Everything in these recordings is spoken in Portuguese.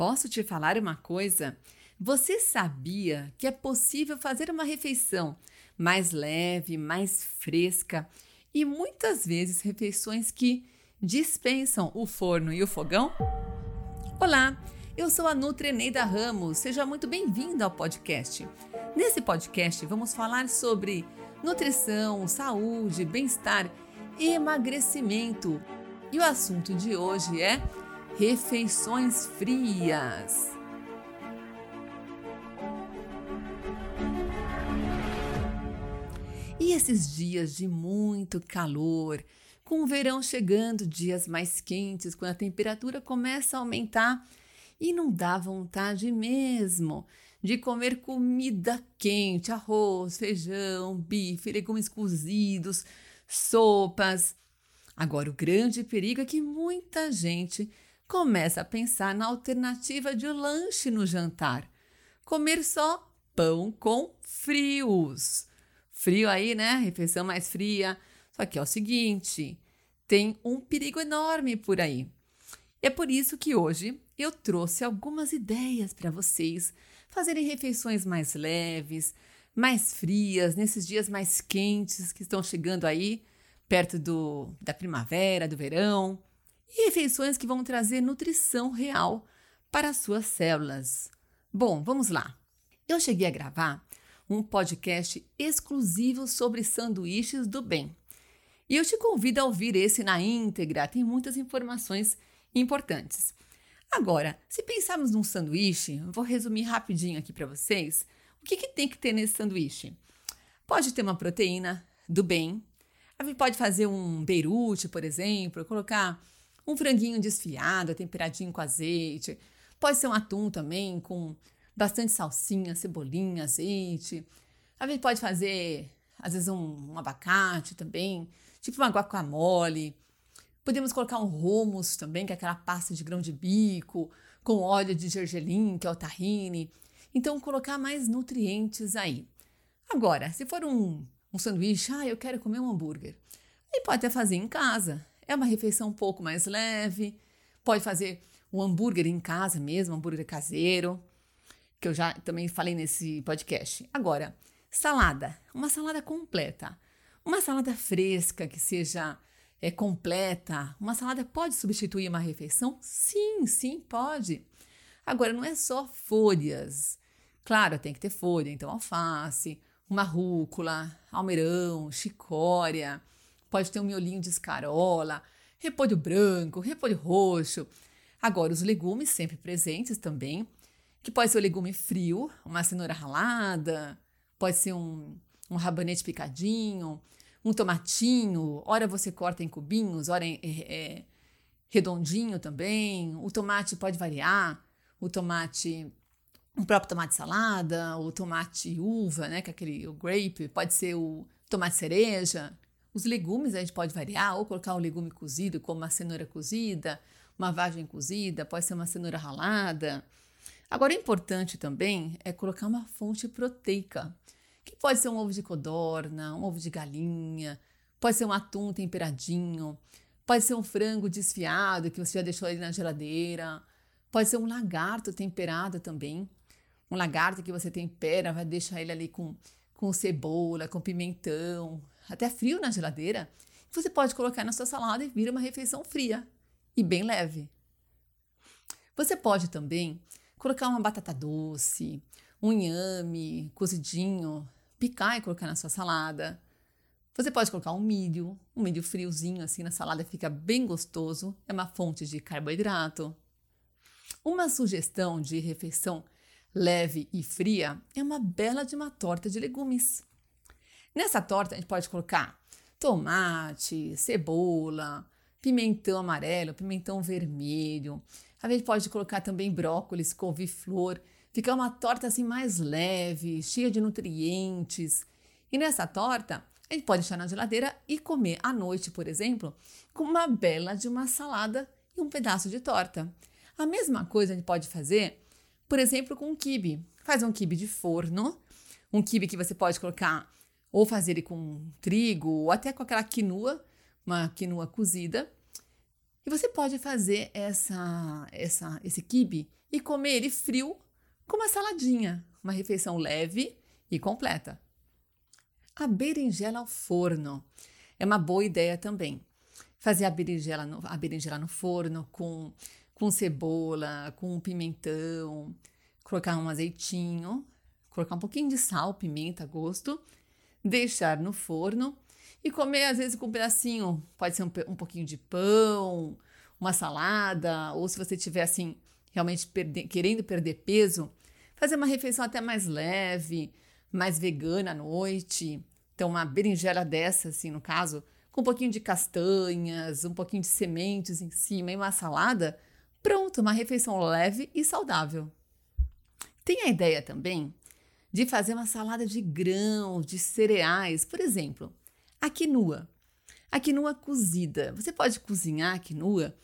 Posso te falar uma coisa? Você sabia que é possível fazer uma refeição mais leve, mais fresca e muitas vezes refeições que dispensam o forno e o fogão? Olá, eu sou a Nutreneida Ramos, seja muito bem-vinda ao podcast. Nesse podcast vamos falar sobre nutrição, saúde, bem-estar e emagrecimento. E o assunto de hoje é refeições frias. E esses dias de muito calor, com o verão chegando, dias mais quentes, quando a temperatura começa a aumentar e não dá vontade mesmo de comer comida quente, arroz, feijão, bife, legumes cozidos, sopas. Agora, o grande perigo é que muita gente começa a pensar na alternativa de lanche no jantar. Comer só pão com frios. Frio aí, né? Refeição mais fria. Só que é o seguinte: tem um perigo enorme por aí. É por isso que hoje eu trouxe algumas ideias para vocês fazerem refeições mais leves, mais frias, nesses dias mais quentes que estão chegando aí, perto do, da primavera, do verão e refeições que vão trazer nutrição real para as suas células. Bom, vamos lá. Eu cheguei a gravar um podcast exclusivo sobre sanduíches do bem. E eu te convido a ouvir esse na íntegra, tem muitas informações importantes. Agora, se pensarmos num sanduíche, vou resumir rapidinho aqui para vocês. O que, que tem que ter nesse sanduíche? Pode ter uma proteína do bem. A gente pode fazer um beirute, por exemplo, colocar um franguinho desfiado, temperadinho com azeite. Pode ser um atum também, com bastante salsinha, cebolinha, azeite. A gente pode fazer, às vezes, um, um abacate também, tipo uma guacamole. Podemos colocar um hummus também, que é aquela pasta de grão de bico, com óleo de gergelim, que é o tahine. Então, colocar mais nutrientes aí. Agora, se for um, um sanduíche, ah, eu quero comer um hambúrguer. Aí pode até fazer em casa. É uma refeição um pouco mais leve. Pode fazer um hambúrguer em casa mesmo, hambúrguer caseiro, que eu já também falei nesse podcast. Agora, salada, uma salada completa. Uma salada fresca que seja é, completa. Uma salada pode substituir uma refeição? Sim, sim, pode. Agora, não é só folhas. Claro, tem que ter folha, então alface, uma rúcula, almeirão, chicória, pode ter um miolinho de escarola, repolho branco, repolho roxo. Agora, os legumes sempre presentes também, que pode ser o legume frio, uma cenoura ralada, pode ser um, um rabanete picadinho, um tomatinho, ora você corta em cubinhos, ora é, é, redondinho também. O tomate pode variar, o tomate, o próprio tomate salada, o tomate uva, né, que é aquele o grape, pode ser o tomate cereja, os legumes a gente pode variar, ou colocar um legume cozido, como uma cenoura cozida, uma vagem cozida, pode ser uma cenoura ralada. Agora, o importante também é colocar uma fonte proteica, que pode ser um ovo de codorna, um ovo de galinha, pode ser um atum temperadinho, pode ser um frango desfiado que você já deixou ali na geladeira, pode ser um lagarto temperado também. Um lagarto que você tempera, vai deixar ele ali com, com cebola, com pimentão, até frio na geladeira, você pode colocar na sua salada e vira uma refeição fria e bem leve. Você pode também colocar uma batata doce, um inhame cozidinho, picar e colocar na sua salada. Você pode colocar um milho, um milho friozinho assim na salada, fica bem gostoso, é uma fonte de carboidrato. Uma sugestão de refeição leve e fria é uma bela de uma torta de legumes. Nessa torta a gente pode colocar tomate, cebola, pimentão amarelo, pimentão vermelho. A gente pode colocar também brócolis, couve-flor. Fica uma torta assim mais leve, cheia de nutrientes. E nessa torta, a gente pode deixar na geladeira e comer à noite, por exemplo, com uma bela de uma salada e um pedaço de torta. A mesma coisa a gente pode fazer, por exemplo, com um quibe. Faz um quibe de forno, um quibe que você pode colocar ou fazer ele com trigo, ou até com aquela quinua, uma quinua cozida. E você pode fazer essa, essa, esse quibe e comer ele frio com uma saladinha, uma refeição leve e completa. A berinjela ao forno é uma boa ideia também. Fazer a berinjela no, a berinjela no forno com, com cebola, com pimentão, colocar um azeitinho, colocar um pouquinho de sal, pimenta, gosto, deixar no forno e comer às vezes com um pedacinho, pode ser um, um pouquinho de pão, uma salada, ou se você tiver assim realmente querendo perder peso, fazer uma refeição até mais leve, mais vegana à noite. Então, uma berinjela dessa, assim, no caso, com um pouquinho de castanhas, um pouquinho de sementes em cima e uma salada, pronto, uma refeição leve e saudável. Tem a ideia também de fazer uma salada de grãos, de cereais, por exemplo, a quinua. A quinua cozida. Você pode cozinhar a quinua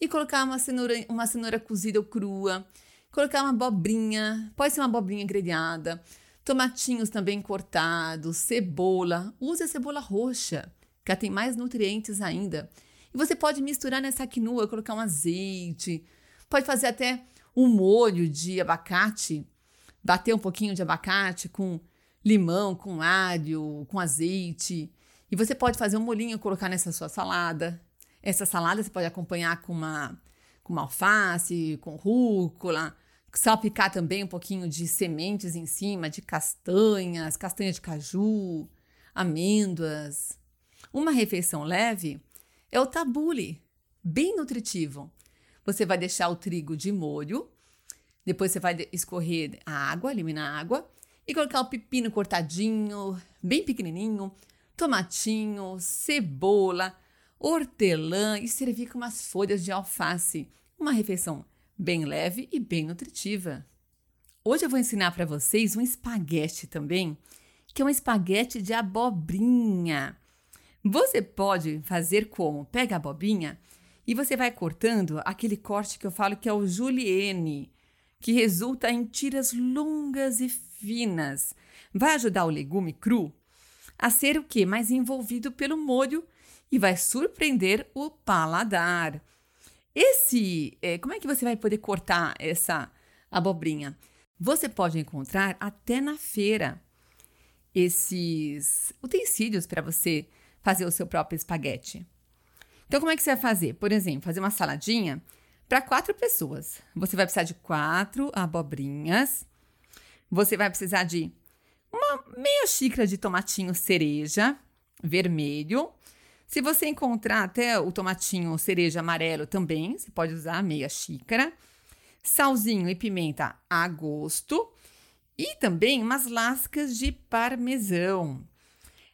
e colocar uma cenoura, uma cenoura cozida ou crua, colocar uma abobrinha, pode ser uma abobrinha grelhada, tomatinhos também cortados, cebola. Use a cebola roxa, que ela tem mais nutrientes ainda. E você pode misturar nessa quinoa, colocar um azeite, pode fazer até um molho de abacate, bater um pouquinho de abacate com limão, com alho, com azeite. E você pode fazer um molinho colocar nessa sua salada. Essa salada você pode acompanhar com uma, com uma alface, com rúcula, salpicar também um pouquinho de sementes em cima, de castanhas, castanha de caju, amêndoas. Uma refeição leve é o tabule, bem nutritivo. Você vai deixar o trigo de molho, depois você vai escorrer a água, eliminar a água, e colocar o pepino cortadinho, bem pequenininho, tomatinho, cebola, hortelã e servir com umas folhas de alface. Uma refeição bem leve e bem nutritiva. Hoje eu vou ensinar para vocês um espaguete também, que é um espaguete de abobrinha. Você pode fazer como? Pega a abobrinha e você vai cortando aquele corte que eu falo que é o julienne, que resulta em tiras longas e finas. Vai ajudar o legume cru a ser o que? Mais envolvido pelo molho e vai surpreender o paladar. Esse, é, como é que você vai poder cortar essa abobrinha? Você pode encontrar até na feira esses utensílios para você fazer o seu próprio espaguete. Então, como é que você vai fazer? Por exemplo, fazer uma saladinha para quatro pessoas. Você vai precisar de quatro abobrinhas. Você vai precisar de uma meia xícara de tomatinho cereja vermelho, se você encontrar até o tomatinho cereja amarelo também, você pode usar meia xícara. Salzinho e pimenta a gosto. E também umas lascas de parmesão.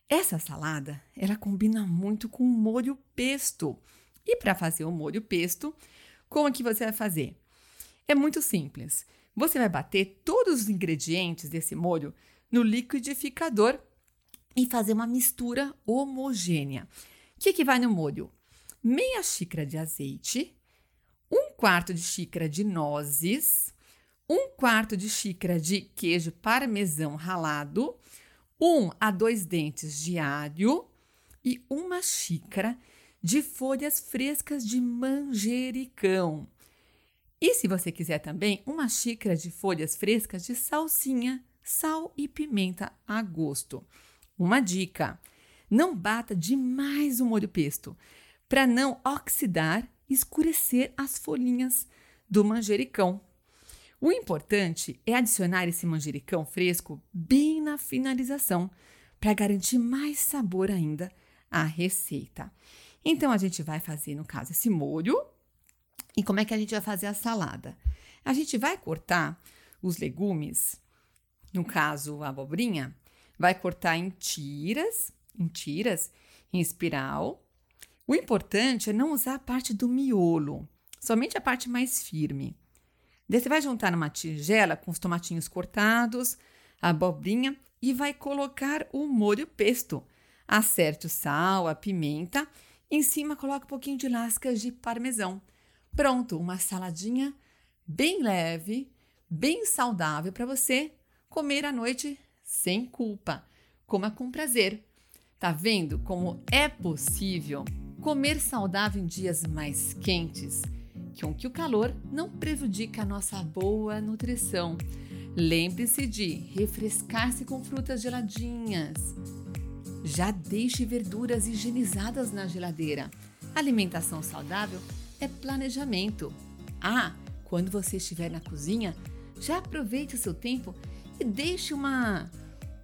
Essa salada, ela combina muito com molho pesto. E para fazer o molho pesto, como é que você vai fazer? É muito simples. Você vai bater todos os ingredientes desse molho no liquidificador e fazer uma mistura homogênea. O que, que vai no molho? Meia xícara de azeite, um quarto de xícara de nozes, um quarto de xícara de queijo parmesão ralado, um a dois dentes de alho e uma xícara de folhas frescas de manjericão. E se você quiser também, uma xícara de folhas frescas de salsinha, sal e pimenta a gosto. Uma dica: não bata demais o molho pesto, para não oxidar e escurecer as folhinhas do manjericão. O importante é adicionar esse manjericão fresco bem na finalização, para garantir mais sabor ainda à receita. Então a gente vai fazer, no caso, esse molho. E como é que a gente vai fazer a salada? A gente vai cortar os legumes, no caso, a abobrinha, vai cortar em tiras em tiras, em espiral. O importante é não usar a parte do miolo, somente a parte mais firme. Daí você vai juntar numa tigela com os tomatinhos cortados, a abobrinha e vai colocar o molho pesto. Acerte o sal, a pimenta, em cima coloca um pouquinho de lascas de parmesão. Pronto, uma saladinha bem leve, bem saudável para você comer à noite sem culpa. Coma com prazer. Tá vendo como é possível? Comer saudável em dias mais quentes, com que o calor não prejudica a nossa boa nutrição. Lembre-se de refrescar-se com frutas geladinhas. Já deixe verduras higienizadas na geladeira. Alimentação saudável é planejamento. Ah, quando você estiver na cozinha, já aproveite o seu tempo e deixe uma,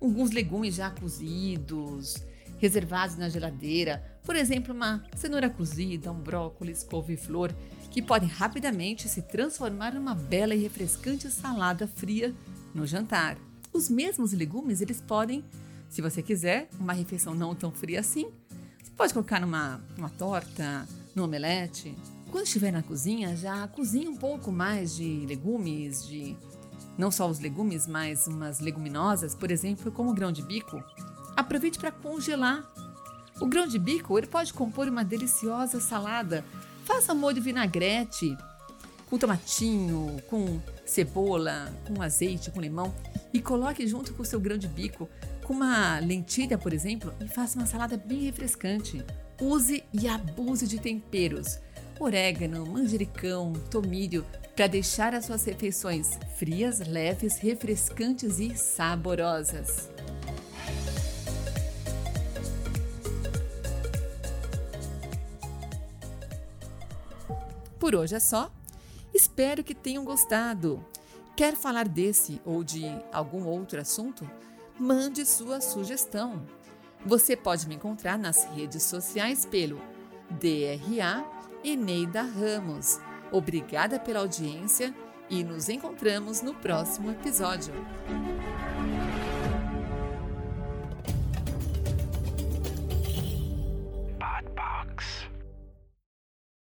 alguns legumes já cozidos, reservados na geladeira. Por exemplo, uma cenoura cozida, um brócolis, couve-flor, que podem rapidamente se transformar numa bela e refrescante salada fria no jantar. Os mesmos legumes, eles podem, se você quiser, uma refeição não tão fria assim, você pode colocar numa, numa torta, no omelete. Quando estiver na cozinha, já cozinhe um pouco mais de legumes, de não só os legumes, mas umas leguminosas, por exemplo, como o grão de bico. Aproveite para congelar. O grão de bico ele pode compor uma deliciosa salada. Faça molho vinagrete com tomatinho, com cebola, com azeite, com limão e coloque junto com o seu grão de bico com uma lentilha, por exemplo, e faça uma salada bem refrescante. Use e abuse de temperos, orégano, manjericão, tomilho, para deixar as suas refeições frias, leves, refrescantes e saborosas. Por hoje é só. Espero que tenham gostado. Quer falar desse ou de algum outro assunto? Mande sua sugestão. Você pode me encontrar nas redes sociais pelo DRA Eneida Ramos. Obrigada pela audiência e nos encontramos no próximo episódio.